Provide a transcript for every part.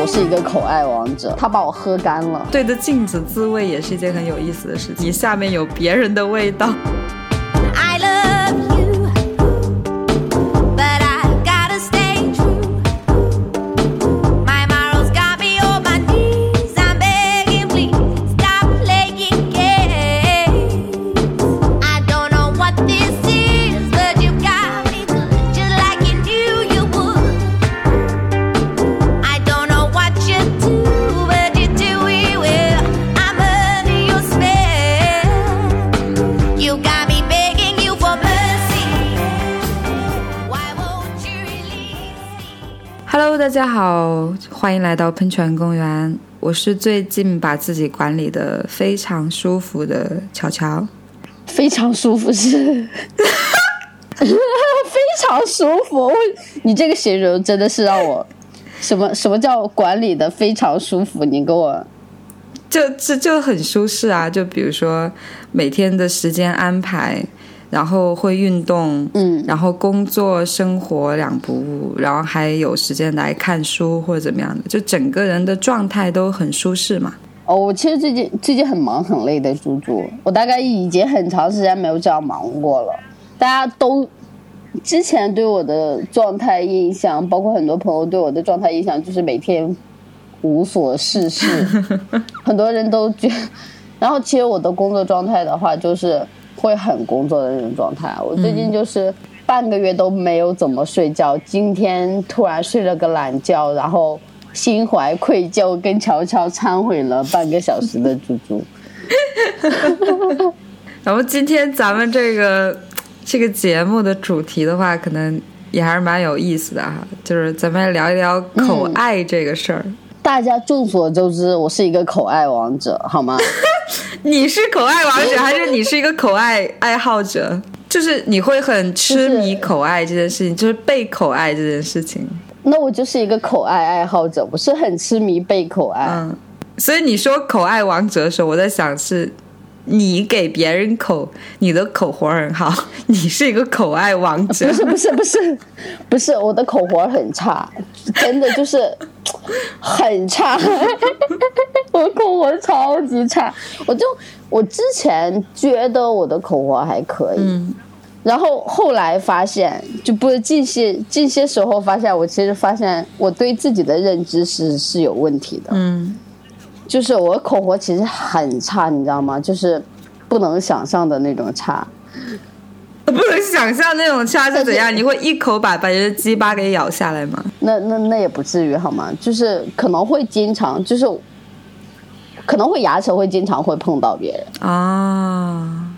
我是一个口爱王者，他把我喝干了。对着镜子自慰也是一件很有意思的事情。你下面有别人的味道，好，欢迎来到喷泉公园。我是最近把自己管理的非常舒服的乔乔。非常舒服是，非常舒服。你这个形容真的是让我，什么什么叫管理的非常舒服？你给我就这就很舒适啊！就比如说每天的时间安排，然后会运动，嗯然后工作生活两不误，然后还有时间来看书或者怎么样的，就整个人的状态都很舒适嘛。哦，我其实最近最近很忙很累的，猪猪，我大概已经很长时间没有这样忙过了。大家都之前对我的状态印象，包括很多朋友对我的状态印象，就是每天无所事事，很多人都觉然后其实我的工作状态的话，就是会很工作的那种状态。我最近就是半个月都没有怎么睡觉，今天突然睡了个懒觉，然后心怀愧疚，跟乔乔忏悔了半个小时的猪猪。然后今天咱们这个这个节目的主题的话，可能也还是蛮有意思的哈，就是咱们来聊一聊口爱这个事儿。大家众所周知，我是一个口爱王者，好吗？你是口爱王者，还是你是一个口爱爱好者？就是你会很痴迷口爱这件事情，就是被口爱这件事情。那我就是一个口爱爱好者，我是很痴迷被口爱。嗯，所以你说口爱王者的时候，我在想是你给别人口，你的口活很好，你是一个口爱王者不。是不是不是不是，我的口活很差，真的就是很差，我的口活超级差。我就我之前觉得我的口活还可以，嗯然后后来发现，就不是近些近些时候发现，我其实发现我对自己的认知是是有问题的。嗯，就是我口活其实很差，你知道吗？就是不能想象的那种差。不能想象那种差是怎样，你会一口把别人的鸡巴给咬下来吗？那那那也不至于好吗？就是可能会经常，就是可能会牙齿会经常会碰到别人，啊，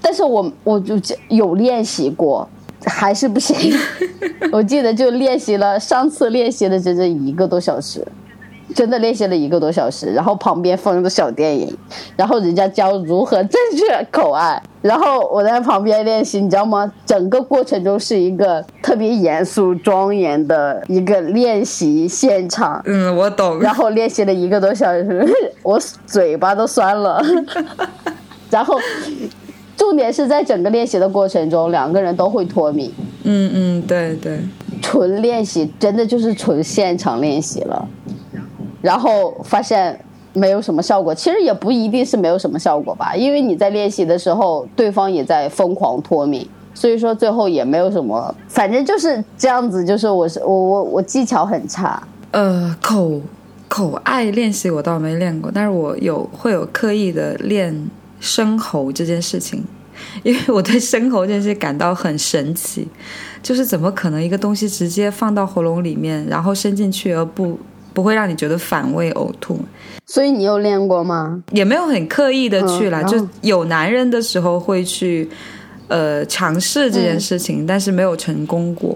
但是我我就有练习过，还是不行。我记得就练习了，上次练习了整整一个多小时。真的练习了一个多小时，然后旁边放着小电影，然后人家教如何正确口爱，然后我在旁边练习，你知道吗？整个过程中是一个特别严肃庄严的一个练习现场，嗯，我懂。然后练习了一个多小时，我嘴巴都酸了。然后，重点是在整个练习的过程中，两个人都会脱敏。嗯嗯，对对，纯练习，真的就是纯现场练习了。然后发现没有什么效果，其实也不一定是没有什么效果吧，因为你在练习的时候，对方也在疯狂脱敏，所以说最后也没有什么，反正就是这样子，就是我是我我我技巧很差，呃，口口爱练习我倒没练过，但是我有会有刻意的练声喉这件事情，因为我对声喉这件事感到很神奇，就是怎么可能一个东西直接放到喉咙里面，然后伸进去而不不会让你觉得反胃呕吐，所以你有练过吗？也没有很刻意的去啦，嗯就有男人的时候会去呃尝试这件事情，但是没有成功过。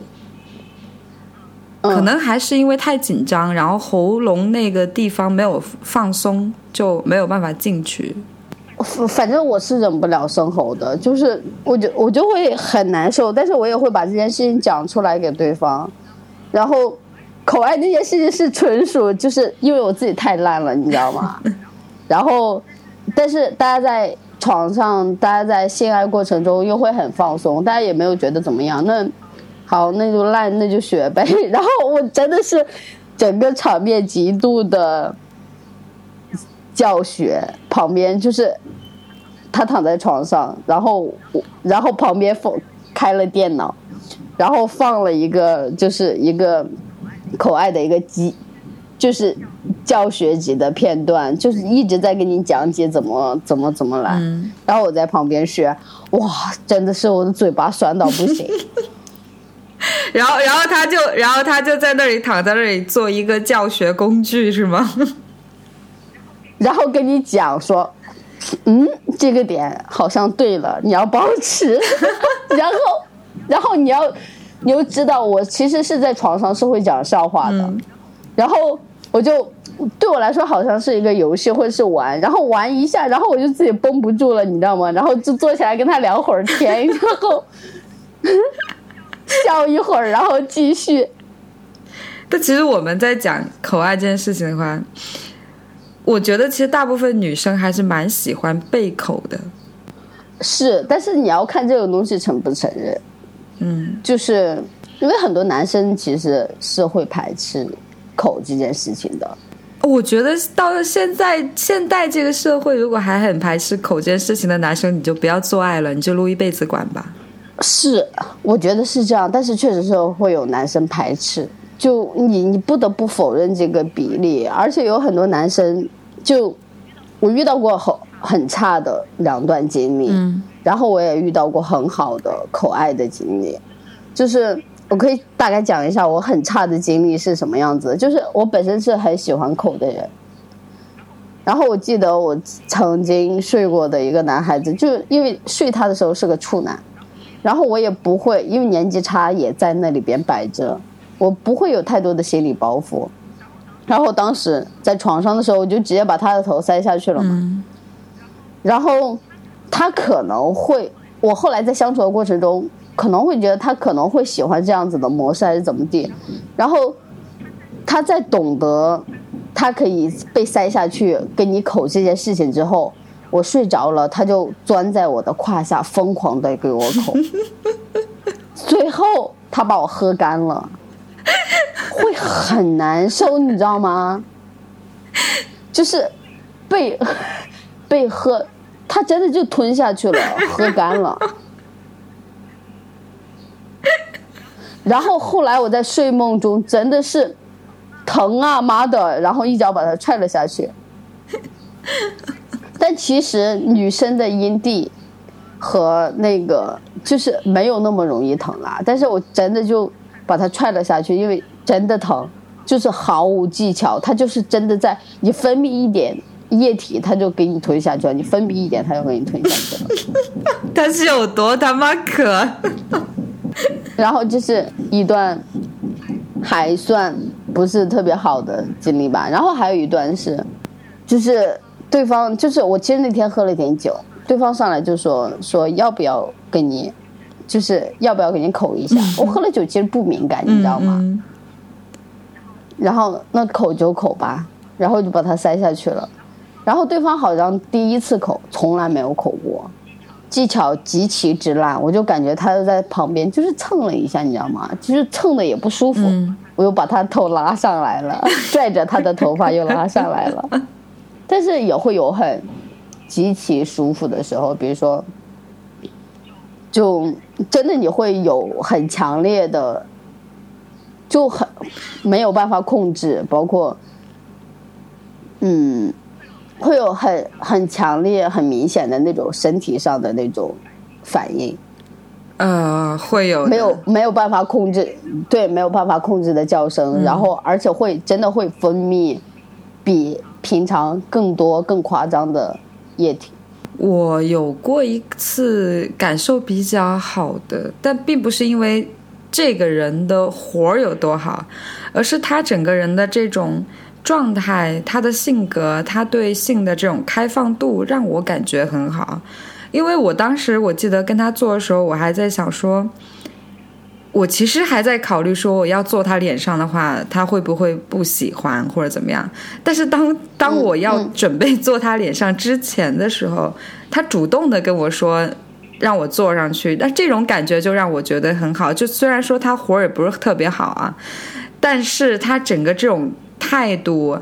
嗯可能还是因为太紧张，然后喉咙那个地方没有放松，就没有办法进去。反反正我是忍不了生喉的，就是我就我就会很难受，但是我也会把这件事情讲出来给对方，然后口爱那件事情是纯属就是因为我自己太烂了，你知道吗？然后，但是大家在床上，大家在性爱过程中又会很放松，大家也没有觉得怎么样。那好，那就烂，那就学呗。然后我真的是整个场面极度的教学，旁边就是他躺在床上，然后我，然后旁边放开了电脑，然后放了一个就是一个口爱的一个机，就是教学级的片段，就是一直在给你讲解怎么怎么怎么来，嗯然后我在旁边学，哇，真的是我的嘴巴酸到不行。然后然后他就然后他就在那里躺在那里做一个教学工具是吗？然后跟你讲说，嗯，这个点好像对了，你要保持，然后，然后你要，你就知道我其实是在床上是会讲笑话的，然后我就对我来说好像是一个游戏或者是玩，然后玩一下，然后我就自己绷不住了，你知道吗？然后就坐起来跟他聊会儿天，然后 笑一会儿，然后继续。但其实我们在讲口爱这件事情的话，我觉得其实大部分女生还是蛮喜欢被口的。是，但是你要看这种东西承不承认。嗯，就是因为很多男生其实是会排斥口这件事情的。我觉得到了现在现代这个社会，如果还很排斥口这件事情的男生，你就不要做爱了，你就撸一辈子管吧。是，我觉得是这样，但是确实是会有男生排斥，就你你不得不否认这个比例，而且有很多男生就我遇到过很很差的两段经历，嗯然后我也遇到过很好的口爱的经历，就是我可以大概讲一下我很差的经历是什么样子。就是我本身是很喜欢口的人，然后我记得我曾经睡过的一个男孩子，就因为睡他的时候是个处男，然后我也不会因为年纪差也在那里边摆着，我不会有太多的心理包袱。然后当时在床上的时候，我就直接把他的头塞下去了嘛。然后他可能会，我后来在相处的过程中，可能会觉得他可能会喜欢这样子的模式，还是怎么地。然后他在懂得他可以被塞下去跟你口这件事情之后，我睡着了，他就钻在我的胯下，疯狂的给我口。最后他把我喝干了，会很难受，你知道吗？就是被 被喝，他真的就吞下去了，喝干了。然后后来我在睡梦中真的是疼啊妈的，然后一脚把他踹了下去。但其实女生的阴蒂和那个就是没有那么容易疼啦，但是我真的就把他踹了下去，因为真的疼，就是毫无技巧，他就是真的在你分泌一点液体，他就给你吞下去了；你分泌一点，他就给你吞下去了。他是有多他妈渴？然后这是一段还算不是特别好的经历吧。然后还有一段是，就是对方就是我其实那天喝了点酒，对方上来就说说要不要跟你，就是要不要给你口一下。我喝了酒其实不敏感，你知道吗？嗯然后那口就口吧，然后就把它塞下去了。然后对方好像第一次口，从来没有口过，技巧极其之烂。我就感觉他就在旁边就是蹭了一下，你知道吗？就是蹭的也不舒服。嗯我又把他头拉上来了，拽着他的头发又拉上来了。但是也会有很极其舒服的时候，比如说，就真的你会有很强烈的，就很没有办法控制，包括，嗯，会有很很强烈、很明显的那种身体上的那种反应。呃，会有没有没有办法控制，对，没有办法控制的叫声，然后而且会真的会分泌比平常更多、更夸张的液体。我有过一次感受比较好的，但并不是因为这个人的活儿有多好，而是他整个人的这种状态、他的性格、他对性的这种开放度，让我感觉很好。因为我当时我记得跟他做的时候，我还在想说，我其实还在考虑说，我要做他脸上的话，他会不会不喜欢或者怎么样？但是当当我要嗯准备做他脸上之前的时候，他主动的跟我说，让我坐上去，那这种感觉就让我觉得很好。就虽然说他活儿也不是特别好啊，但是他整个这种态度，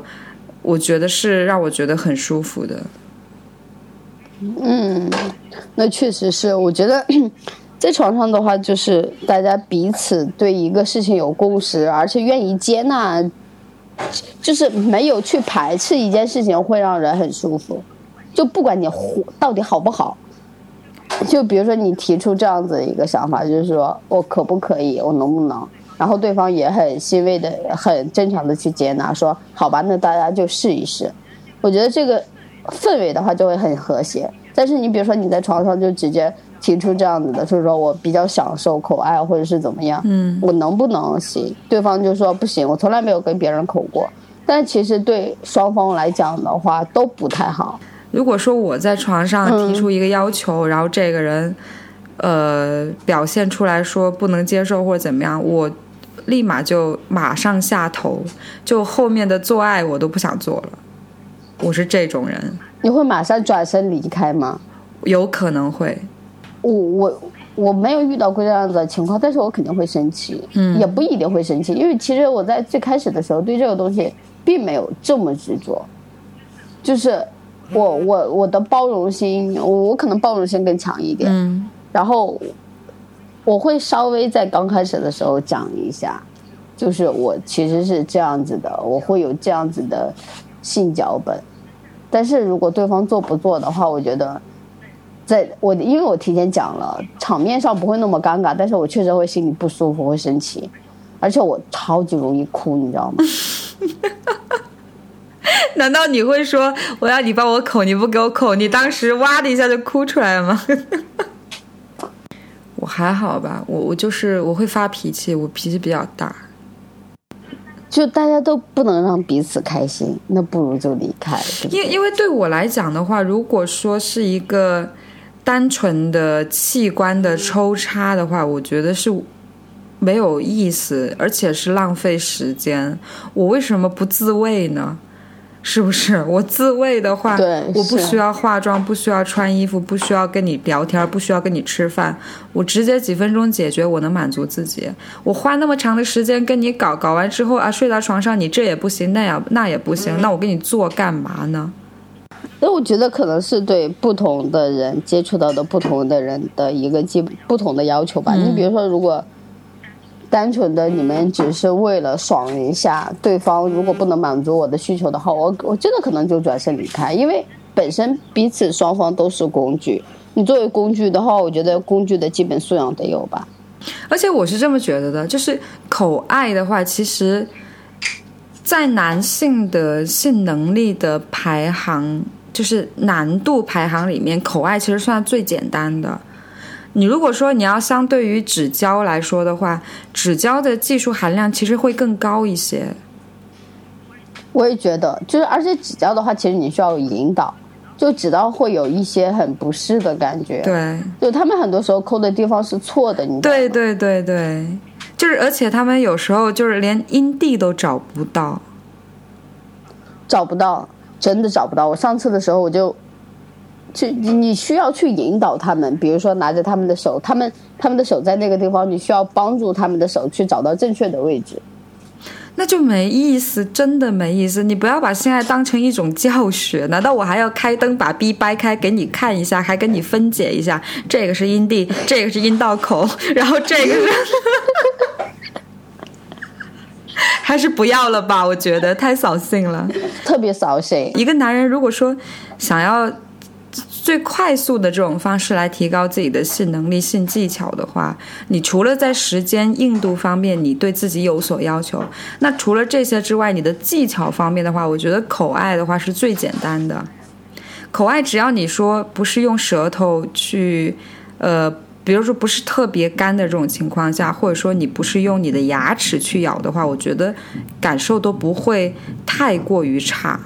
我觉得是让我觉得很舒服的。嗯，那确实是，我觉得 在床上的话，就是大家彼此对一个事情有共识，而且愿意接纳，就是没有去排斥一件事情，会让人很舒服。就不管你活到底好不好，就比如说你提出这样子一个想法，就是说我可不可以，我能不能，然后对方也很欣慰的、很正常的去接纳，说好吧，那大家就试一试。我觉得这个氛围的话就会很和谐。但是你比如说你在床上就直接提出这样子的，就是说我比较享受口爱或者是怎么样，嗯，我能不能行？对方就说不行，我从来没有跟别人口过。但其实对双方来讲的话都不太好。如果说我在床上提出一个要求，然后这个人，呃，表现出来说不能接受或者怎么样，我立马就马上下头，就后面的做爱我都不想做了。我是这种人，你会马上转身离开吗？有可能会，我我我没有遇到过这样子的情况，但是我肯定会生气，嗯。也不一定会生气，因为其实我在最开始的时候对这个东西并没有这么执着，就是我我我的包容心，我我可能包容心更强一点，嗯。然后我会稍微在刚开始的时候讲一下，就是我其实是这样子的，我会有这样子的性脚本，但是如果对方做不做的话，我觉得在我因为我提前讲了，场面上不会那么尴尬，但是我确实会心里不舒服，会生气，而且我超级容易哭，你知道吗？难道你会说我要你帮我口，你不给我口，你当时哇的一下就哭出来了吗？我还好吧，我我就是我会发脾气，我脾气比较大。就大家都不能让彼此开心，那不如就离开。因因为对我来讲的话，如果说是一个单纯的器官的抽插的话，我觉得是没有意思，而且是浪费时间。我为什么不自慰呢？是不是？我自慰的话，我不需要化妆，不需要穿衣服，不需要跟你聊天，不需要跟你吃饭，我直接几分钟解决，我能满足自己。我花那么长的时间跟你搞，搞完之后啊，睡到床上你这也不行，那也那也不行，那我跟你做干嘛呢？那我觉得可能是对不同的人接触到的不同的人的一个基不同的要求吧。你比如说，如果单纯的你们只是为了爽一下，对方如果不能满足我的需求的话，我我真的可能就转身离开，因为本身彼此双方都是工具。你作为工具的话，我觉得工具的基本素养得有吧。而且我是这么觉得的，就是口爱的话，其实，在男性的性能力的排行，就是难度排行里面，口爱其实算最简单的。你如果说你要相对于纸胶来说的话，纸胶的技术含量其实会更高一些。我也觉得，就是而且纸胶的话，其实你需要引导，就纸胶会有一些很不适的感觉。对，就他们很多时候抠的地方是错的，你对对对对，就是而且他们有时候就是连阴蒂都找不到。找不到，真的找不到。我上次的时候我就，去你需要去引导他们，比如说拿着他们的手，他们他们的手在那个地方，你需要帮助他们的手去找到正确的位置。那就没意思，真的没意思。你不要把性爱当成一种教学，难道我还要开灯把逼掰开给你看一下，还跟你分解一下？这个是阴蒂，这个是阴道口，然后这个是，还是不要了吧？我觉得太扫兴了。特别扫兴。一个男人如果说想要最快速的这种方式来提高自己的性能力、性技巧的话，你除了在时间硬度方面你对自己有所要求，那除了这些之外，你的技巧方面的话，我觉得口爱的话是最简单的。口爱只要你说不是用舌头去，呃。比如说不是特别干的这种情况下，或者说你不是用你的牙齿去咬的话，我觉得感受都不会太过于差。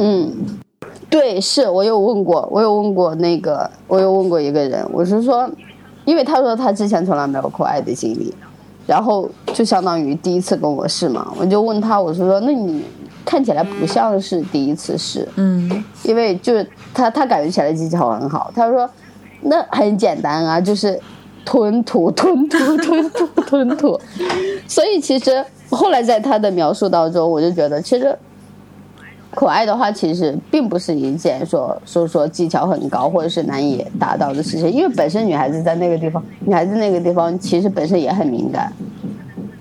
嗯，对，是我有问过，我有问过那个，我有问过一个人，我是说，因为他说他之前从来没有过爱的经历，然后就相当于第一次跟我试嘛，我就问他，我是说，那你看起来不像是第一次试，嗯因为就是他他感觉起来技巧很好，他说那很简单啊，就是吞吐、吞吐、吞吐、吞吐。所以其实后来在他的描述当中，我就觉得其实。可爱的话，其实并不是一件说说说技巧很高或者是难以达到的事情，因为本身女孩子在那个地方，女孩子那个地方其实本身也很敏感，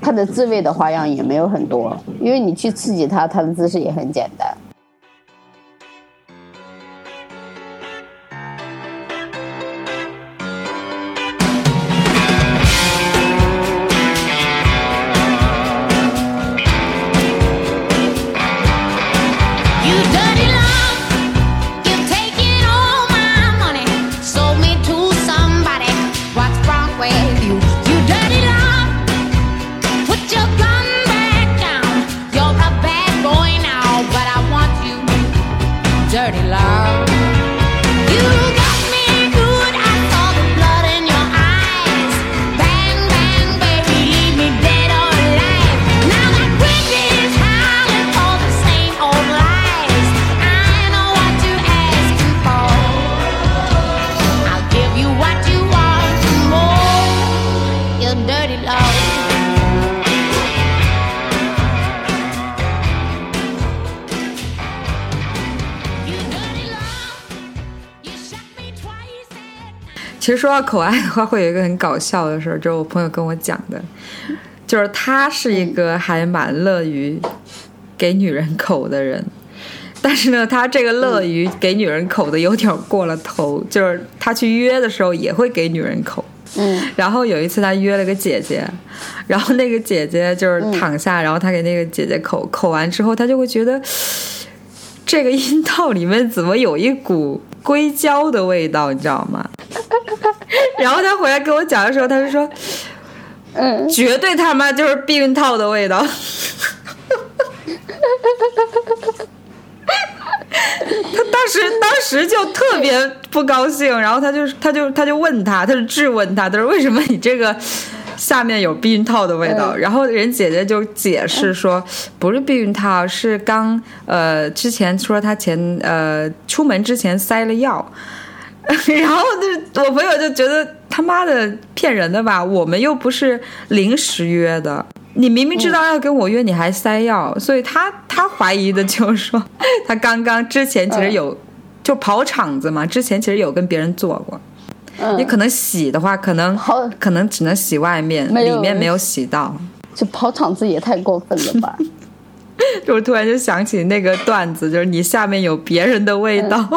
她的自慰的花样也没有很多，因为你去刺激她，她的姿势也很简单。其实说到口爱的话，会有一个很搞笑的事儿，就是我朋友跟我讲的，就是他是一个还蛮乐于给女人口的人，但是呢，他这个乐于给女人口的有点过了头，就是他去约的时候也会给女人口。嗯，然后有一次他约了个姐姐，然后那个姐姐就是躺下，然后他给那个姐姐口口完之后，他就会觉得这个阴道里面怎么有一股硅胶的味道，你知道吗？然后他回来跟我讲的时候，他就说嗯，绝对他妈就是避孕套的味道。他当时当时就特别不高兴，然后他就他就他就问他，他就质问他，他说为什么你这个下面有避孕套的味道？嗯。然后人姐姐就解释说，不是避孕套，是刚呃之前说他前呃出门之前塞了药。然后就我朋友就觉得他妈的骗人的吧，我们又不是临时约的，你明明知道要跟我约，你还塞药，所以他他怀疑的就是说，他刚刚之前其实有、就跑场子嘛，之前其实有跟别人做过，嗯你可能洗的话，可能跑可能只能洗外面，里面没有洗到。这跑场子也太过分了吧？我突然就想起那个段子，就是你下面有别人的味道。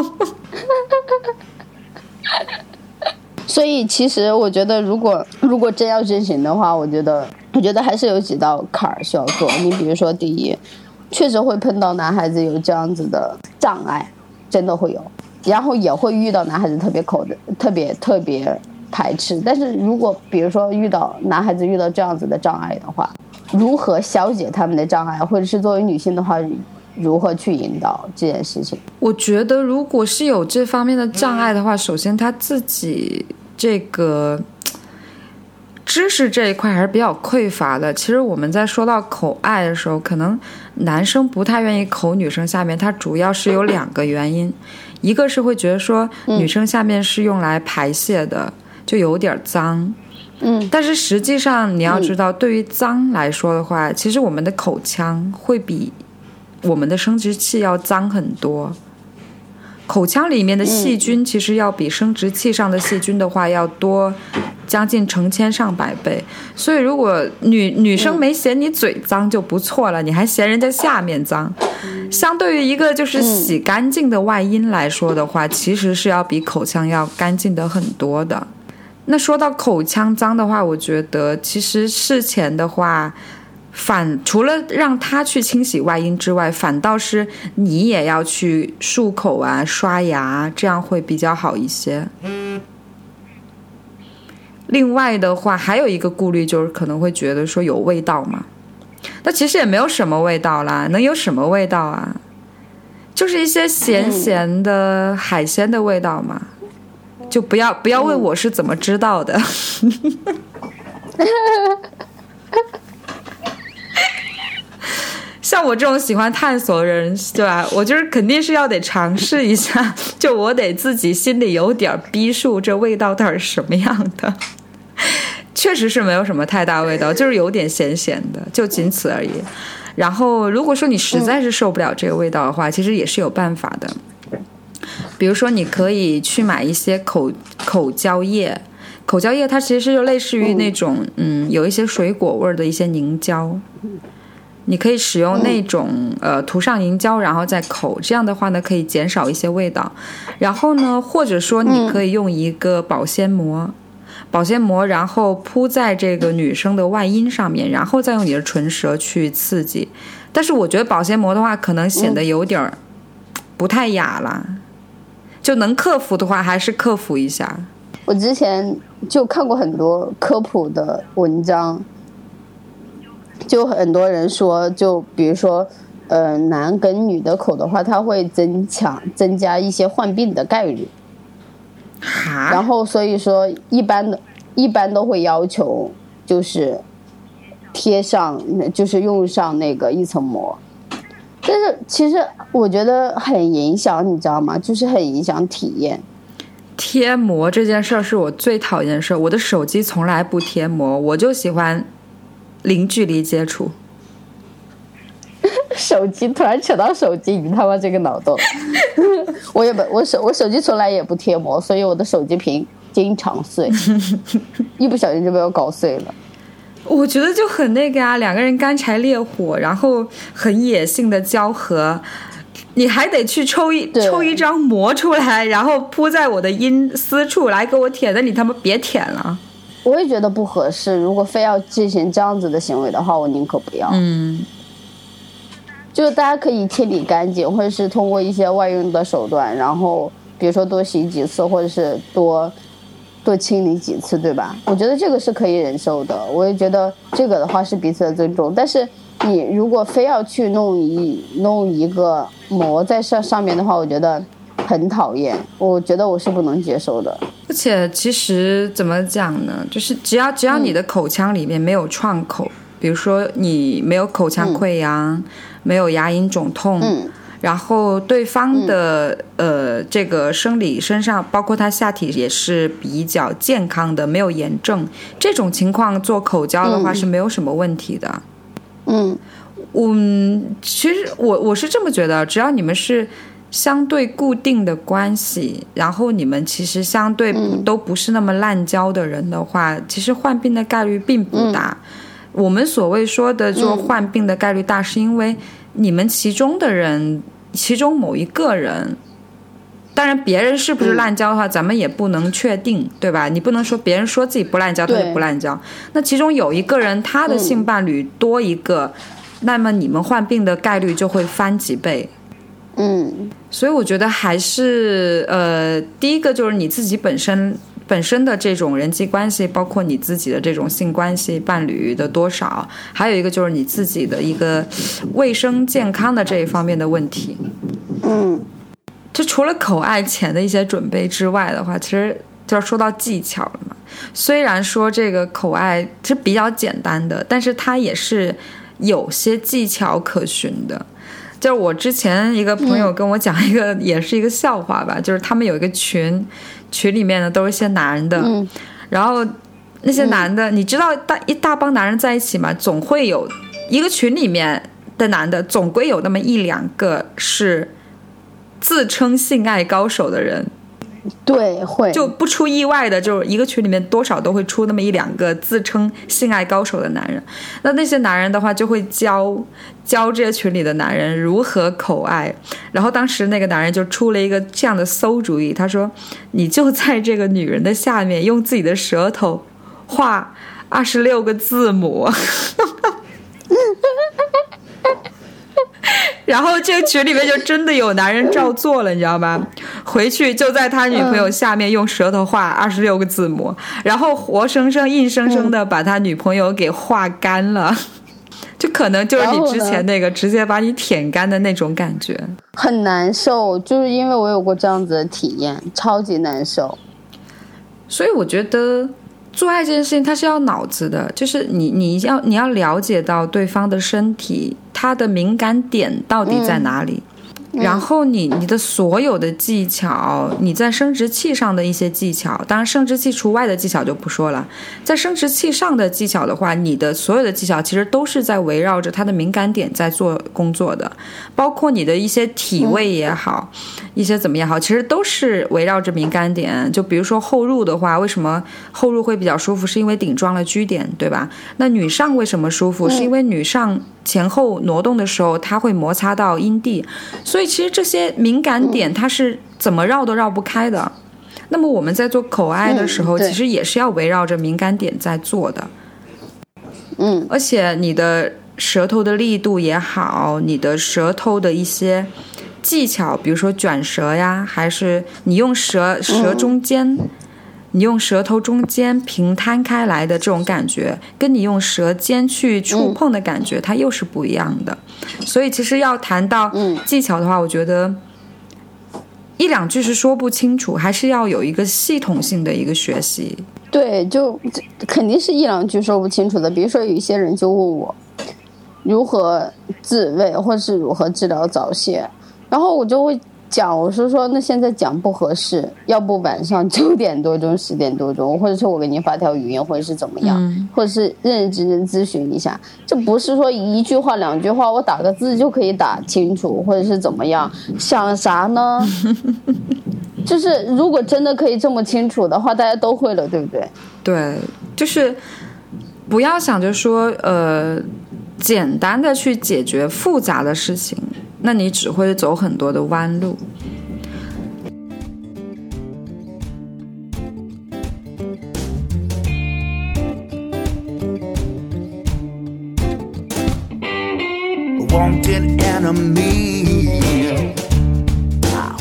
所以其实我觉得，如果如果真要真行的话，我觉得我觉得还是有几道坎儿需要做。你比如说，第一，确实会碰到男孩子有这样子的障碍，真的会有，然后也会遇到男孩子特别口的、特别特别排斥。但是如果比如说遇到男孩子遇到这样子的障碍的话，如何消解他们的障碍，或者是作为女性的话，如何去引导这件事情？我觉得，如果是有这方面的障碍的话，首先他自己这个知识这一块还是比较匮乏的。其实我们在说到口爱的时候，可能男生不太愿意口女生下面，他主要是有两个原因，一个是会觉得说女生下面是用来排泄的，就有点脏。嗯，但是实际上你要知道，对于脏来说的话，其实我们的口腔会比我们的生殖器要脏很多。口腔里面的细菌其实要比生殖器上的细菌的话要多将近成千上百倍。所以如果女女生没嫌你嘴脏就不错了，你还嫌人家下面脏，相对于一个就是洗干净的外阴来说的话，其实是要比口腔要干净的很多的。那说到口腔脏的话，我觉得其实事前的话，反除了让他去清洗外阴之外，反倒是你也要去漱口啊、刷牙，这样会比较好一些。另外的话，还有一个顾虑就是可能会觉得说有味道嘛，那其实也没有什么味道啦，能有什么味道啊？就是一些咸咸的海鲜的味道嘛。就不要不要问我是怎么知道的。像我这种喜欢探索的人，对吧？我就是肯定是要得尝试一下，就我得自己心里有点逼数，这味道到底是什么样的。确实是没有什么太大味道，就是有点咸咸的，就仅此而已。然后，如果说你实在是受不了这个味道的话，其实也是有办法的。比如说，你可以去买一些口口胶液，口胶液它其实就类似于那种嗯，有一些水果味儿的一些凝胶。你可以使用那种呃涂上凝胶，然后再口，这样的话呢可以减少一些味道。然后呢，或者说你可以用一个保鲜膜，保鲜膜然后铺在这个女生的外阴上面，然后再用你的唇舌去刺激。但是我觉得保鲜膜的话，可能显得有点儿不太雅啦。就能克服的话，还是克服一下。我之前就看过很多科普的文章，就很多人说，就比如说，呃，男跟女的口的话，它会增强增加一些患病的概率。哈，然后所以说，一般的，一般都会要求就是贴上，就是用上那个一层膜。但是其实我觉得很影响，你知道吗？就是很影响体验。贴膜这件事儿是我最讨厌的事儿。我的手机从来不贴膜，我就喜欢零距离接触。手机突然扯到手机，你他妈这个脑洞！我也不，我手我手机从来也不贴膜，所以我的手机屏经常碎，一不小心就被我搞碎了。我觉得就很那个啊，两个人干柴烈火，然后很野性的交合，你还得去抽一抽一张膜出来，然后铺在我的阴私处来给我舔，那你他妈别舔了。我也觉得不合适。如果非要进行这样子的行为的话，我宁可不要。嗯，就是大家可以清理干净，或者是通过一些外用的手段，然后比如说多洗几次，或者是多多清理几次，对吧？我觉得这个是可以忍受的。我也觉得这个的话是彼此的尊重。但是你如果非要去弄一弄一个膜在上上面的话，我觉得很讨厌。我觉得我是不能接受的。而且其实怎么讲呢？就是只要只要你的口腔里面没有创口，比如说你没有口腔溃疡，没有牙龈肿痛，嗯然后对方的、呃这个生理身上，包括他下体也是比较健康的，没有炎症，这种情况做口交的话嗯是没有什么问题的。嗯嗯，其实我我是这么觉得，只要你们是相对固定的关系，然后你们其实相对不、都不是那么滥交的人的话，其实患病的概率并不大。我们所谓说的就患病的概率大，是因为你们其中的人，其中某一个人。当然，别人是不是滥交的话，咱们也不能确定，对吧？你不能说别人说自己不滥交，他就不滥交。那其中有一个人，他的性伴侣多一个，那么你们患病的概率就会翻几倍。嗯所以我觉得还是呃，第一个就是你自己本身本身的这种人际关系，包括你自己的这种性关系伴侣的多少，还有一个就是你自己的一个卫生健康的这一方面的问题。嗯就除了口爱前的一些准备之外的话，其实就要说到技巧了嘛。虽然说这个口爱是比较简单的，但是它也是有些技巧可循的。就是我之前一个朋友跟我讲一个，也是一个笑话吧，就是他们有一个群，群里面呢都是一些男的，嗯。然后那些男的，你知道大一大帮男人在一起嘛，总会有一个群里面的男的，总归有那么一两个是自称性爱高手的人，对，会就不出意外的，就是一个群里面多少都会出那么一两个自称性爱高手的男人。那那些男人的话，就会教教这些群里的男人如何口爱。然后当时那个男人就出了一个这样的馊主意，他说：“你就在这个女人的下面，用自己的舌头画二十六个字母。” 然后这个群里面就真的有男人照做了，你知道吗？回去就在他女朋友下面用舌头画二十六个字母，然后活生生、硬生生的把他女朋友给画干了，就可能就是你之前那个直接把你舔干的那种感觉。很难受，就是因为我有过这样子的体验，超级难受。所以我觉得做爱这件事情它是要脑子的，就是你你要你要了解到对方的身体，他的敏感点到底在哪里。然后你你的所有的技巧，你在生殖器上的一些技巧，当然生殖器除外的技巧就不说了。在生殖器上的技巧的话，你的所有的技巧其实都是在围绕着它的敏感点在做工作的，包括你的一些体位也好，一些怎么样好，其实都是围绕着敏感点。就比如说后入的话，为什么后入会比较舒服？是因为顶撞了居点，对吧？那女上为什么舒服？是因为女上前后挪动的时候，它会摩擦到阴蒂，所以其实这些敏感点它是怎么绕都绕不开的。那么我们在做口爱的时候，嗯其实也是要围绕着敏感点在做的。嗯，而且你的舌头的力度也好，你的舌头的一些技巧，比如说卷舌呀，还是你用舌舌中间，你用舌头中间平摊开来的这种感觉，跟你用舌尖去触碰的感觉，它又是不一样的。所以其实要谈到技巧的话，我觉得。一两句是说不清楚，还是要有一个系统性的一个学习。对，就肯定是一两句说不清楚的。比如说，有一些人就问我如何自慰，或是如何治疗早泄，然后我就会讲，我是说那现在讲不合适，要不晚上九点多钟、十点多钟，或者是我给您发条语音，或者是怎么样，或者是认认真真咨询一下。这不是说一句话、两句话，我打个字就可以打清楚，或者是怎么样？想啥呢？就是如果真的可以这么清楚的话，大家都会了，对不对？对，就是不要想着说呃简单的去解决复杂的事情，那你只会走很多的弯路。wanted enemy Wow.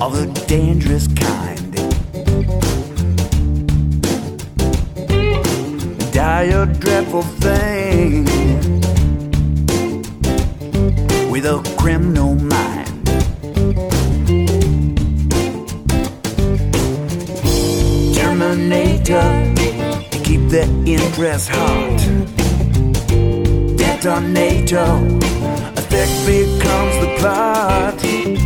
of the dangerous kind. Dire, dreadful thing a criminal mind. Terminator to keep the interest hot detonator. A thick becomes the plot.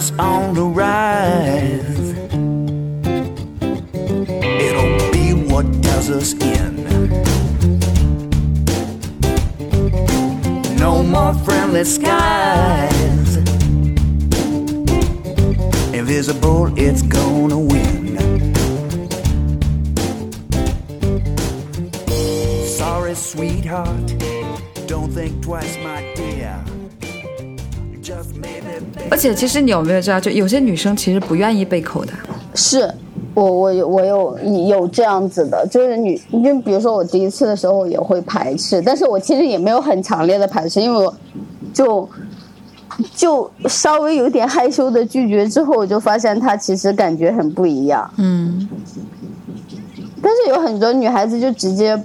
Virus on the rise. It'll be what does us in. No more friendly skies. Invisible, it's 且其实你有没有知道，就有些女生其实不愿意被口的，是我我有我有有这样子的，就是女，就比如说我第一次的时候也会排斥，但是我其实也没有很强烈的排斥，因为我就就稍微有点害羞的拒绝之后，我就发现他其实感觉很不一样。嗯，但是有很多女孩子就直接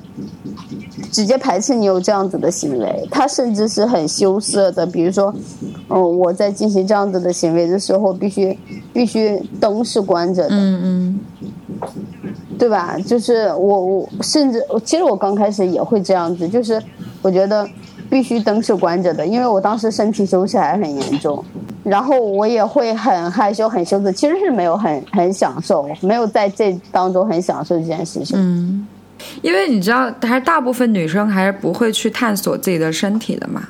直接排斥你有这样子的行为，他甚至是很羞涩的，比如说，嗯，我在进行这样子的行为的时候，必须必须灯是关着的，嗯嗯，对吧？就是我我甚至其实我刚开始也会这样子，就是我觉得必须灯是关着的，因为我当时身体羞耻还很严重，然后我也会很害羞很羞涩，其实是没有很很享受，没有在这当中很享受这件事情。嗯因为你知道，还是大部分女生还是不会去探索自己的身体的嘛，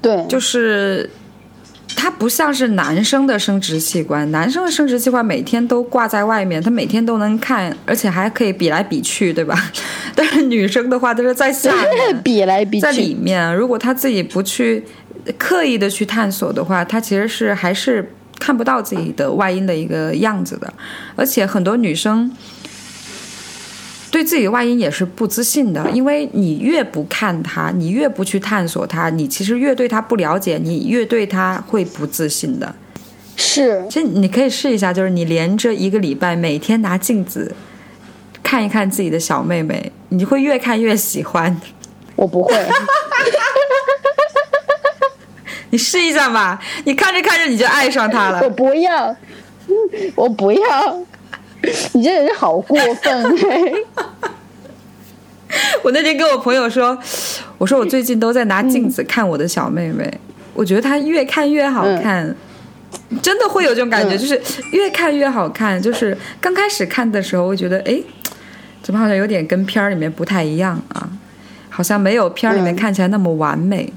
对，就是它不像是男生的生殖器官，男生的生殖器官每天都挂在外面，他每天都能看，而且还可以比来比去，对吧？但是女生的话都是在下面，比来比去在里，面。如果她自己不去刻意的去探索的话，她其实是还是看不到自己的外阴的一个样子的。而且很多女生对自己的外因也是不自信的，因为你越不看它，你越不去探索它，你其实越对它不了解，你越对它会不自信的。是其实你可以试一下，就是你连着一个礼拜，每天拿镜子看一看自己的小妹妹，你会越看越喜欢。我不会，你试一下吧，你看着看着你就爱上他我。不要，我不要，你这人好过分哎！我那天跟我朋友说，我说我最近都在拿镜子看我的小妹妹，我觉得她越看越好看。真的会有这种感觉，嗯就是越看越好看。就是刚开始看的时候，会觉得哎，怎么好像有点跟片儿里面不太一样啊？好像没有片儿里面嗯看起来那么完美，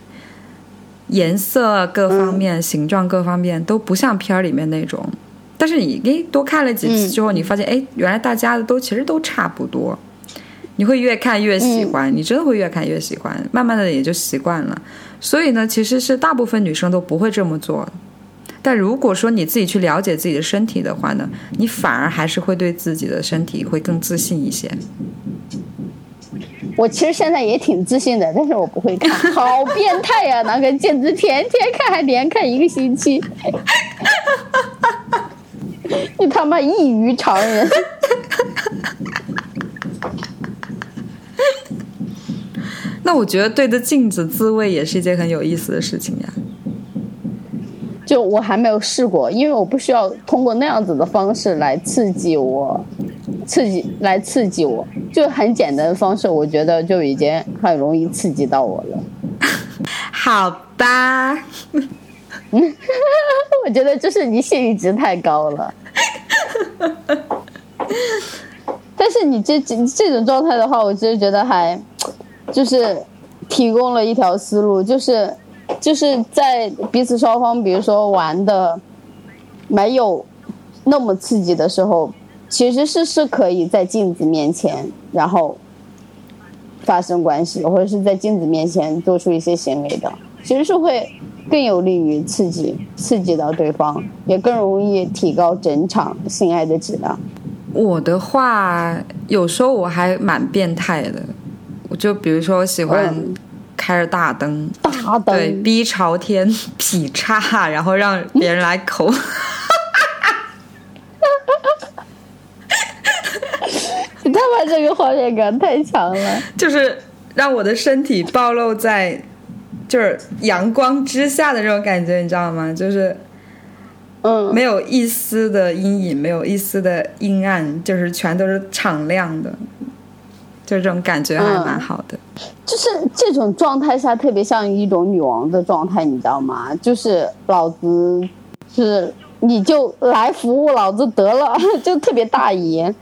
颜色各方面、形状各方面都不像片儿里面那种。但是你诶多看了几次之后，你发现哎，原来大家的都其实都差不多。你会越看越喜欢，你真的会越看越喜欢，慢慢的也就习惯了。所以呢，其实是大部分女生都不会这么做。但如果说你自己去了解自己的身体的话呢，你反而还是会对自己的身体会更自信一些。我其实现在也挺自信的，但是我不会看，好变态呀、那个简直天天看，还连看一个星期，你他妈异于常人。那我觉得对着镜子自慰也是一件很有意思的事情呀。就我还没有试过，因为我不需要通过那样子的方式来刺激我，刺激来刺激我，就很简单的方式，我觉得就已经很容易刺激到我了。好吧，我觉得就是你性阈值太高了。但是你这这这种状态的话，我其实觉得还就是提供了一条思路，就是就是在彼此双方，比如说玩的没有那么刺激的时候，其实是是可以在镜子面前，然后发生关系，或者是在镜子面前做出一些行为的，其实是会更有利于刺激刺激到对方，也更容易提高整场性爱的质量。我的话有时候我还蛮变态的，我就比如说我喜欢嗯开着大灯，大灯，对，逼朝天 劈叉，然后让别人来口。你他妈这个画面感太强了。就是让我的身体暴露在就是阳光之下的这种感觉，你知道吗？就是嗯，没有一丝的阴影，没有一丝的阴暗，就是全都是敞亮的，就这种感觉还蛮好的。就是这种状态下，特别像一种女王的状态，你知道吗？就是老子是你就来服务老子得了，就特别大爷。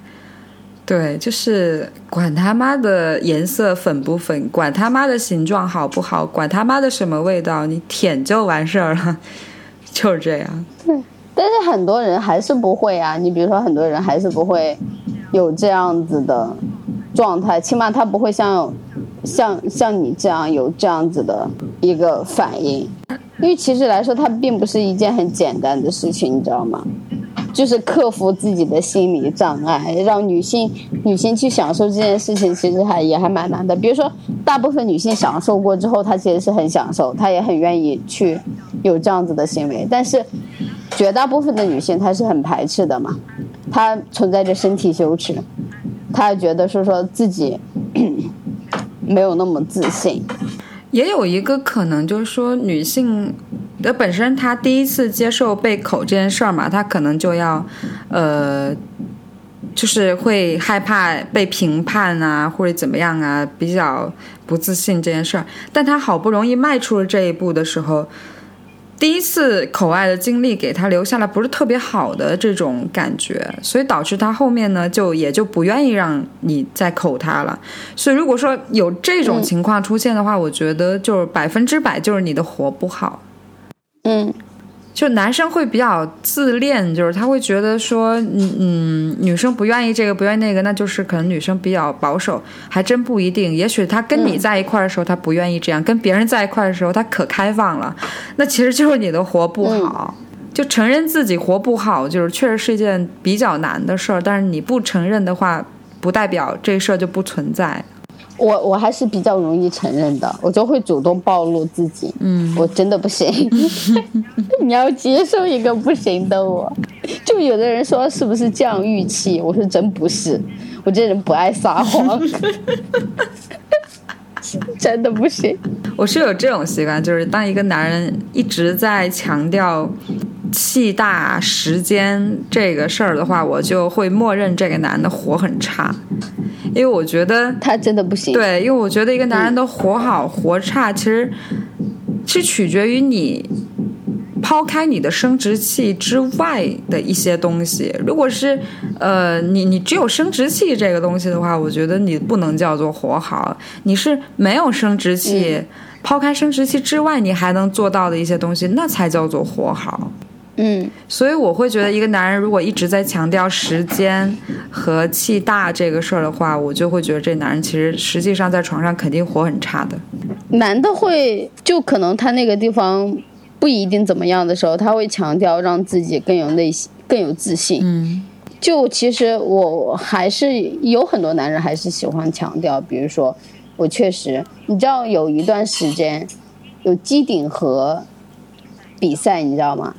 对，就是管他妈的颜色粉不粉，管他妈的形状好不好，管他妈的什么味道，你舔就完事儿了，就是这样。对但是很多人还是不会啊，你比如说很多人还是不会有这样子的状态，起码他不会像像像你这样有这样子的一个反应，因为其实来说，它并不是一件很简单的事情，你知道吗？就是克服自己的心理障碍，让女性女性去享受这件事情，其实还也还蛮难的。比如说，大部分女性享受过之后，她其实是很享受，她也很愿意去有这样子的行为，但是绝大部分的女性她是很排斥的嘛，她存在着身体羞耻，她觉得是说自己 没有那么自信，也有一个可能就是说，女性的本身他第一次接受被口这件事儿嘛，他可能就要，呃，就是会害怕被评判啊，或者怎么样啊，比较不自信这件事儿。但他好不容易迈出了这一步的时候，第一次口爱的经历给他留下了不是特别好的这种感觉，所以导致他后面呢就也就不愿意让你再口他了。所以如果说有这种情况出现的话，我觉得就是百分之百就是你的活不好。嗯就男生会比较自恋，就是他会觉得说，嗯嗯，女生不愿意这个，不愿意那个，那就是可能女生比较保守，还真不一定。也许他跟你在一块儿的时候，他不愿意这样；跟别人在一块儿的时候，他可开放了。那其实就是你的活不好。就承认自己活不好，就是确实是一件比较难的事儿。但是你不承认的话，不代表这事儿就不存在。我我还是比较容易承认的，我就会主动暴露自己。嗯，我真的不行，你要接受一个不行的我。就有的人说是不是降预期？我说真不是，我这人不爱撒谎，真的不行。我是有这种习惯，就是当一个男人一直在强调气大、时间这个事儿的话，我就会默认这个男的活很差，因为我觉得他真的不行。，对，因为我觉得一个男人的活好活差，其实是取决于你抛开你的生殖器之外的一些东西。如果是呃，你你只有生殖器这个东西的话，我觉得你不能叫做活好。你是没有生殖器，抛开生殖器之外，你还能做到的一些东西，那才叫做活好。嗯，所以我会觉得，一个男人如果一直在强调时间和气大这个事儿的话，我就会觉得这男人其实实际上在床上肯定活很差的。男的会就可能他那个地方不一定怎么样的时候，他会强调让自己更有内心、更有自信。嗯就其实我还是有很多男人还是喜欢强调，比如说我确实，你知道有一段时间有机顶盒比赛，你知道吗？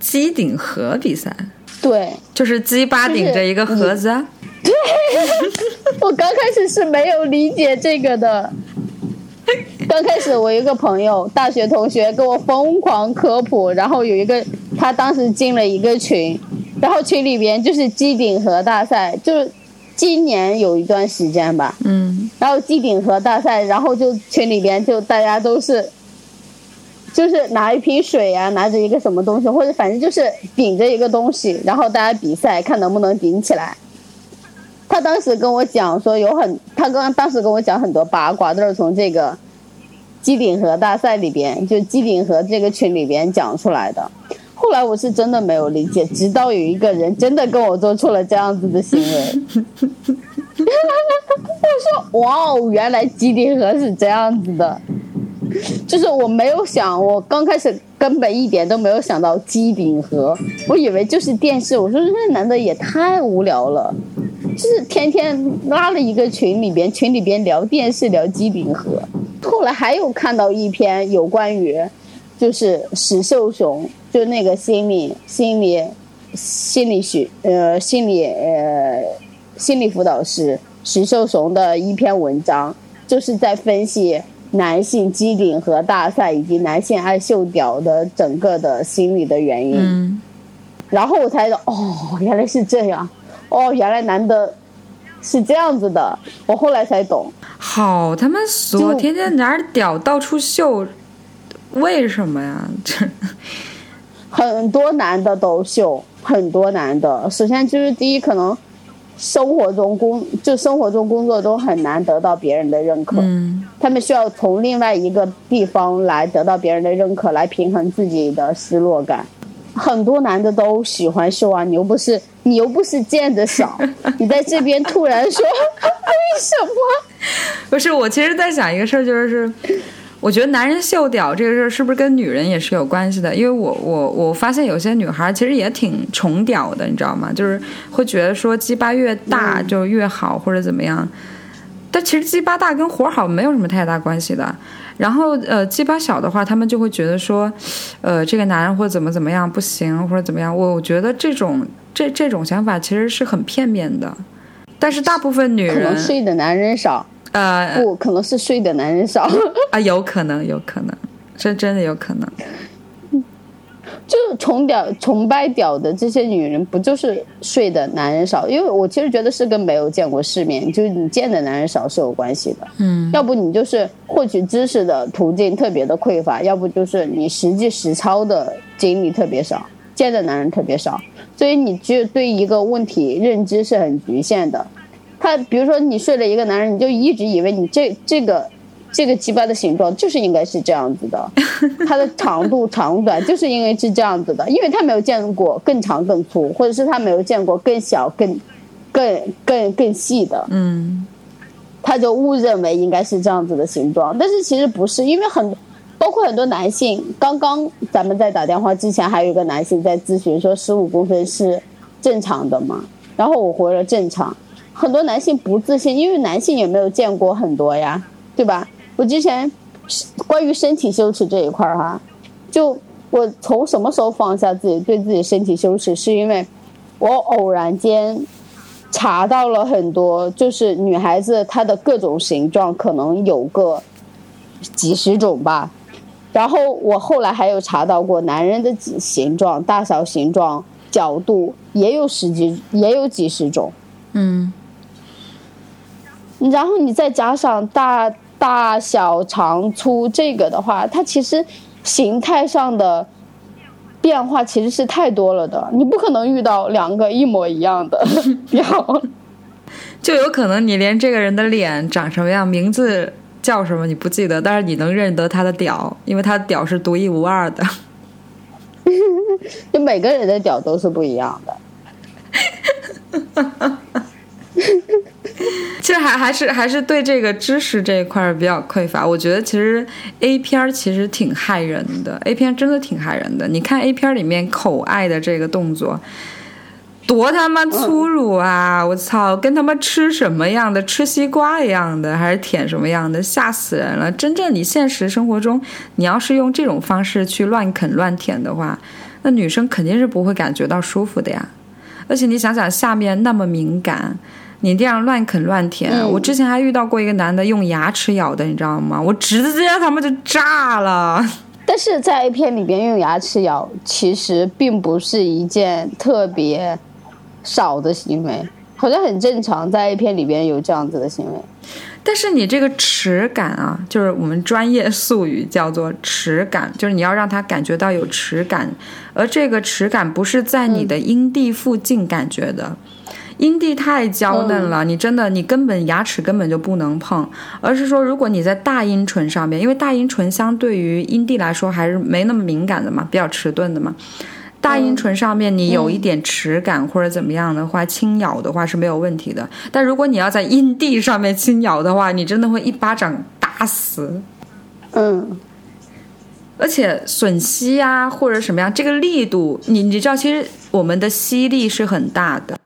机顶盒比赛对就是鸡巴顶着一个盒子啊，我刚开始是没有理解这个的。刚开始我一个朋友，大学同学跟我疯狂科普，然后有一个他当时进了一个群，然后群里边就是机顶盒大赛，就是今年有一段时间吧，嗯然后机顶盒大赛，然后就群里边就大家都是，就是拿一瓶水啊，拿着一个什么东西，或者反正就是顶着一个东西，然后大家比赛看能不能顶起来。他当时跟我讲说有很，他刚当时跟我讲很多八卦，都是从这个机顶盒大赛里边，就机顶盒这个群里边讲出来的。后来我是真的没有理解，直到有一个人真的跟我做出了这样子的行为。我说哇哦，原来机顶盒是这样子的，就是我没有想，我刚开始根本一点都没有想到机顶盒，我以为就是电视。我说这男的也太无聊了，就是天天拉了一个群里边，群里边聊电视聊机顶盒。后来还有看到一篇有关于，就是史秀雄，就那个心理心理心理学呃心理呃心理辅导师史秀雄的一篇文章，就是在分析男性机顶盒大赛以及男性爱秀屌的整个的心理的原因。嗯，然后我才知道，哦，原来是这样，哦，原来男的是这样子的，我后来才懂。好他妈俗，就天天拿着屌到处秀，为什么呀？这很多男的都秀，很多男的。首先就是第一，可能生活中工就生活中工作中很难得到别人的认可，嗯他们需要从另外一个地方来得到别人的认可，来平衡自己的失落感。很多男的都喜欢秀啊，你又不是你又不是见的少，你在这边突然说为什么？不是，我其实在想一个事儿，就是我觉得男人秀屌这个事儿是不是跟女人也是有关系的？因为我我我发现有些女孩其实也挺宠屌的，你知道吗？就是会觉得说鸡巴越大就越好或者怎么样。但其实鸡巴大跟活好没有什么太大关系的。然后呃，鸡巴小的话，他们就会觉得说，呃，这个男人或者怎么怎么样不行，或者怎么样。我我觉得这种这这种想法其实是很片面的。但是大部分女可能人，睡的男人少，呃，不可能是睡的男人少。啊，有可能，有可能，这真的有可能。就是崇屌、崇拜屌的这些女人，不就是睡的男人少？因为我其实觉得是跟没有见过世面，就是你见的男人少是有关系的。嗯，要不你就是获取知识的途径特别的匮乏，要不就是你实际实操的经历特别少，见的男人特别少，所以你只有对一个问题认知是很局限的。他比如说你睡了一个男人，你就一直以为你这这个这个鸡巴的形状就是应该是这样子的，它的长度长短就是因为是这样子的，因为他没有见过更长更粗，或者是他没有见过更小更更更更细的，嗯。他就误认为应该是这样子的形状，但是其实不是，因为很包括很多男性，刚刚咱们在打电话之前还有一个男性在咨询说十五公分是正常的嘛，然后我回了正常，很多男性不自信，因为男性也没有见过很多呀，对吧？我之前关于身体羞耻这一块儿哈，就我从什么时候放下自己对自己身体羞耻，是因为我偶然间查到了很多，就是女孩子她的各种形状可能有个几十种吧。然后我后来还有查到过，男人的几形状、大小、形状、角度也有十几，也有几十种。嗯，然后你再加上大大小长粗这个的话，它其实形态上的变化其实是太多了的，你不可能遇到两个一模一样的 表。就有可能你连这个人的脸长什么样、名字叫什么你不记得，但是你能认得他的屌，因为他的屌是独一无二的。就每个人的屌都是不一样的。其实还还是还是对这个知识这一块儿比较匮乏。我觉得其实 A 片儿其实挺害人的，A 片真的挺害人的。你看 A 片儿里面口爱的这个动作，多他妈粗鲁啊！我操，跟他妈吃什么样的，吃西瓜一样的，还是舔什么样的，吓死人了！真正你现实生活中，你要是用这种方式去乱啃乱舔的话，那女生肯定是不会感觉到舒服的呀。而且你想想，下面那么敏感。你这样乱啃乱舔，嗯我之前还遇到过一个男的用牙齿咬的，你知道吗？我直接他妈就炸了。但是在 A 片里边用牙齿咬，其实并不是一件特别少的行为，好像很正常，在 A 片里边有这样子的行为。但是你这个齿感啊，就是我们专业术语叫做齿感，就是你要让他感觉到有齿感，而这个齿感不是在你的阴蒂附近感觉的。阴蒂太娇嫩了，你真的你根本牙齿根本就不能碰，而是说如果你在大阴唇上面，因为大阴唇相对于阴蒂来说还是没那么敏感的嘛，比较迟钝的嘛。大阴唇上面你有一点齿感或者怎么样的话，轻咬的话是没有问题的。但如果你要在阴蒂上面轻咬的话，你真的会一巴掌打死。嗯，而且吮吸啊或者什么样，这个力度你你知道，其实我们的吸力是很大的。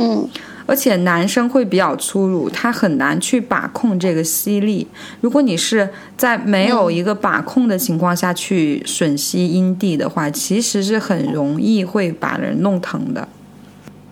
嗯，而且男生会比较粗鲁，他很难去把控这个吸力。如果你是在没有一个把控的情况下去吮吸阴蒂的话，其实是很容易会把人弄疼的。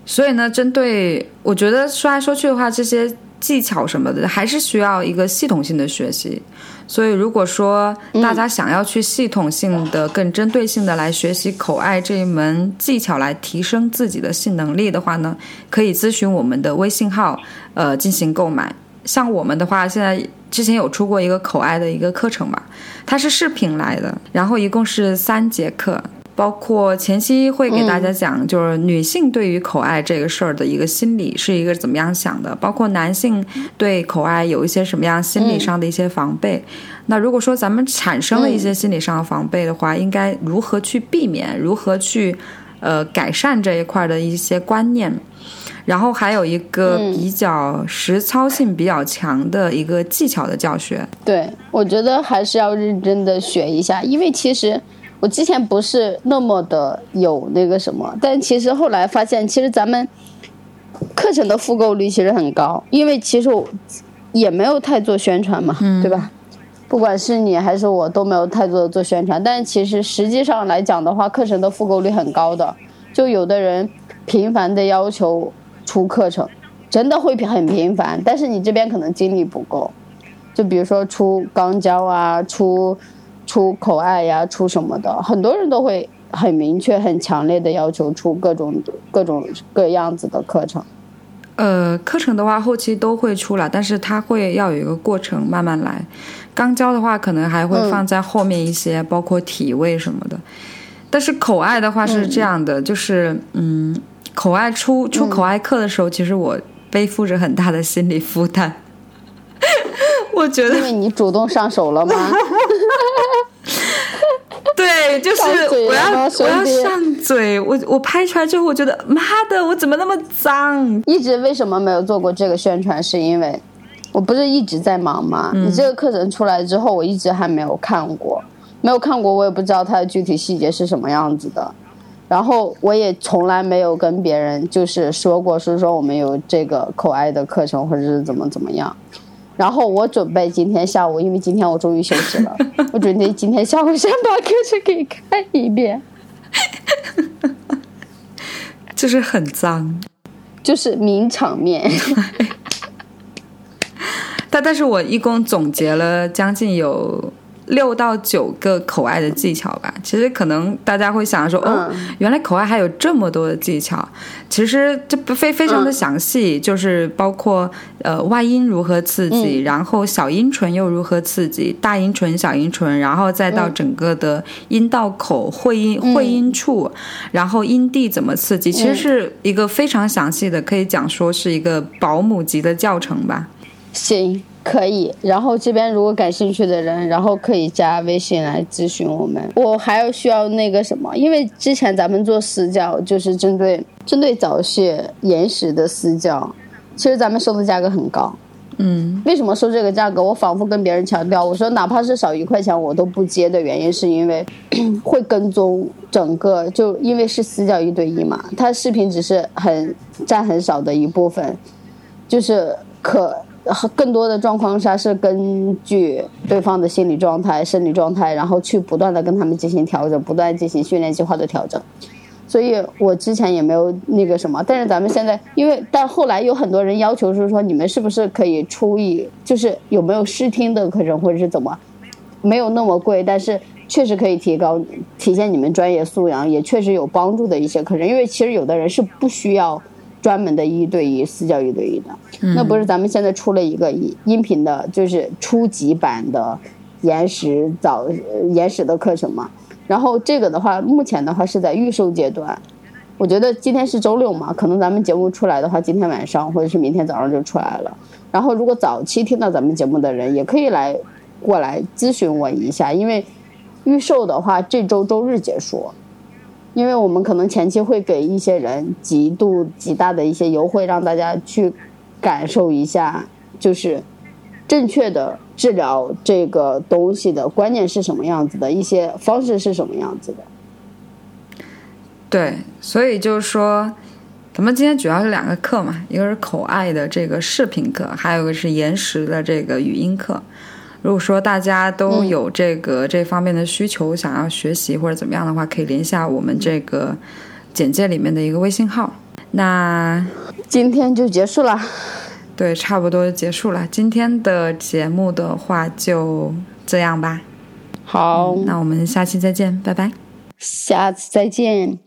所以呢，针对我觉得说来说去的话，这些技巧什么的，还是需要一个系统性的学习。所以，如果说大家想要去系统性的、更针对性的来学习口爱这一门技巧，来提升自己的性能力的话呢，可以咨询我们的微信号，呃，进行购买。像我们的话，现在之前有出过一个口爱的一个课程嘛，它是视频来的，然后一共是三节课。包括前期会给大家讲，就是女性对于口爱这个事儿的一个心理是一个怎么样想的，包括男性对口爱有一些什么样心理上的一些防备。那如果说咱们产生了一些心理上的防备的话，应该如何去避免，如何去呃改善这一块的一些观念。然后还有一个比较实操性比较强的一个技巧的教学。对，我觉得还是要认真的学一下，因为其实我之前不是那么的有那个什么，但其实后来发现，其实咱们课程的复购率其实很高，因为其实我也没有太做宣传嘛，对吧？不管是你还是我都没有太多的做宣传，但是其实实际上来讲的话，课程的复购率很高的，就有的人频繁的要求出课程，真的会很频繁，但是你这边可能精力不够。就比如说出钢交啊，出出口爱呀、出什么的，很多人都会很明确、很强烈的要求出各种各种各样子的课程。呃，课程的话后期都会出来，但是它会要有一个过程，慢慢来。刚教的话，可能还会放在后面一些，包括体位什么的。但是口爱的话是这样的，就是嗯，口爱出出口爱课的时候，其实我背负着很大的心理负担。我觉得因为你主动上手了吗？对，就是我要我要上嘴，我我拍出来之后，我觉得妈的，我怎么那么脏？一直为什么没有做过这个宣传？是因为我不是一直在忙吗？你这个课程出来之后，我一直还没有看过，没有看过，我也不知道它的具体细节是什么样子的。然后我也从来没有跟别人就是说过，是说我们有这个口爱的课程，或者是怎么怎么样。然后我准备今天下午，因为今天我终于休息了，我准备今天下午先把课程给看一遍，就是很脏。就是名场面。但但是我一共总结了将近有六到九个口爱的技巧吧。其实可能大家会想说，哦，原来口爱还有这么多的技巧。其实这不非非常的详细，就是包括呃外阴如何刺激，然后小阴唇又如何刺激，大阴唇、小阴唇，然后再到整个的阴道口、会阴会阴处，然后阴蒂怎么刺激，其实是一个非常详细的，可以讲说是一个保姆级的教程吧。行，可以。然后这边如果感兴趣的人，然后可以加微信来咨询我们。我还要需要那个什么，因为之前咱们做私教就是针对针对早泄延时的私教，其实咱们收的价格很高。嗯，为什么收这个价格？我反复跟别人强调，我说哪怕是少一块钱我都不接的原因，是因为 会跟踪整个，就因为是私教一对一嘛，他视频只是很占很少的一部分，就是可更多的状况下是根据对方的心理状态、生理状态，然后去不断的跟他们进行调整，不断进行训练计划的调整。所以我之前也没有那个什么，但是咱们现在，因为但后来有很多人要求是说，你们是不是可以出一，就是有没有试听的课程，或者是怎么，没有那么贵，但是确实可以提高体现你们专业素养，也确实有帮助的一些课程。因为其实有的人是不需要专门的一对一私教一对一的，那不是咱们现在出了一个音频的，就是初级版的延时早延时的课程嘛。然后这个的话，目前的话是在预售阶段。我觉得今天是周六嘛，可能咱们节目出来的话，今天晚上或者是明天早上就出来了。然后如果早期听到咱们节目的人，也可以来过来咨询我一下，因为预售的话这周周日结束。因为我们可能前期会给一些人极度极大的一些优惠，让大家去感受一下，就是正确的治疗这个东西的观念是什么样子的，一些方式是什么样子的。对，所以就是说，咱们今天主要是两个课嘛，一个是口爱的这个视频课，还有一个是延时的这个语音课。如果说大家都有这个、这方面的需求，想要学习或者怎么样的话，可以联系下我们这个简介里面的一个微信号。那今天就结束了，对，差不多结束了。今天的节目的话就这样吧。好，那我们下期再见，拜拜。下次再见。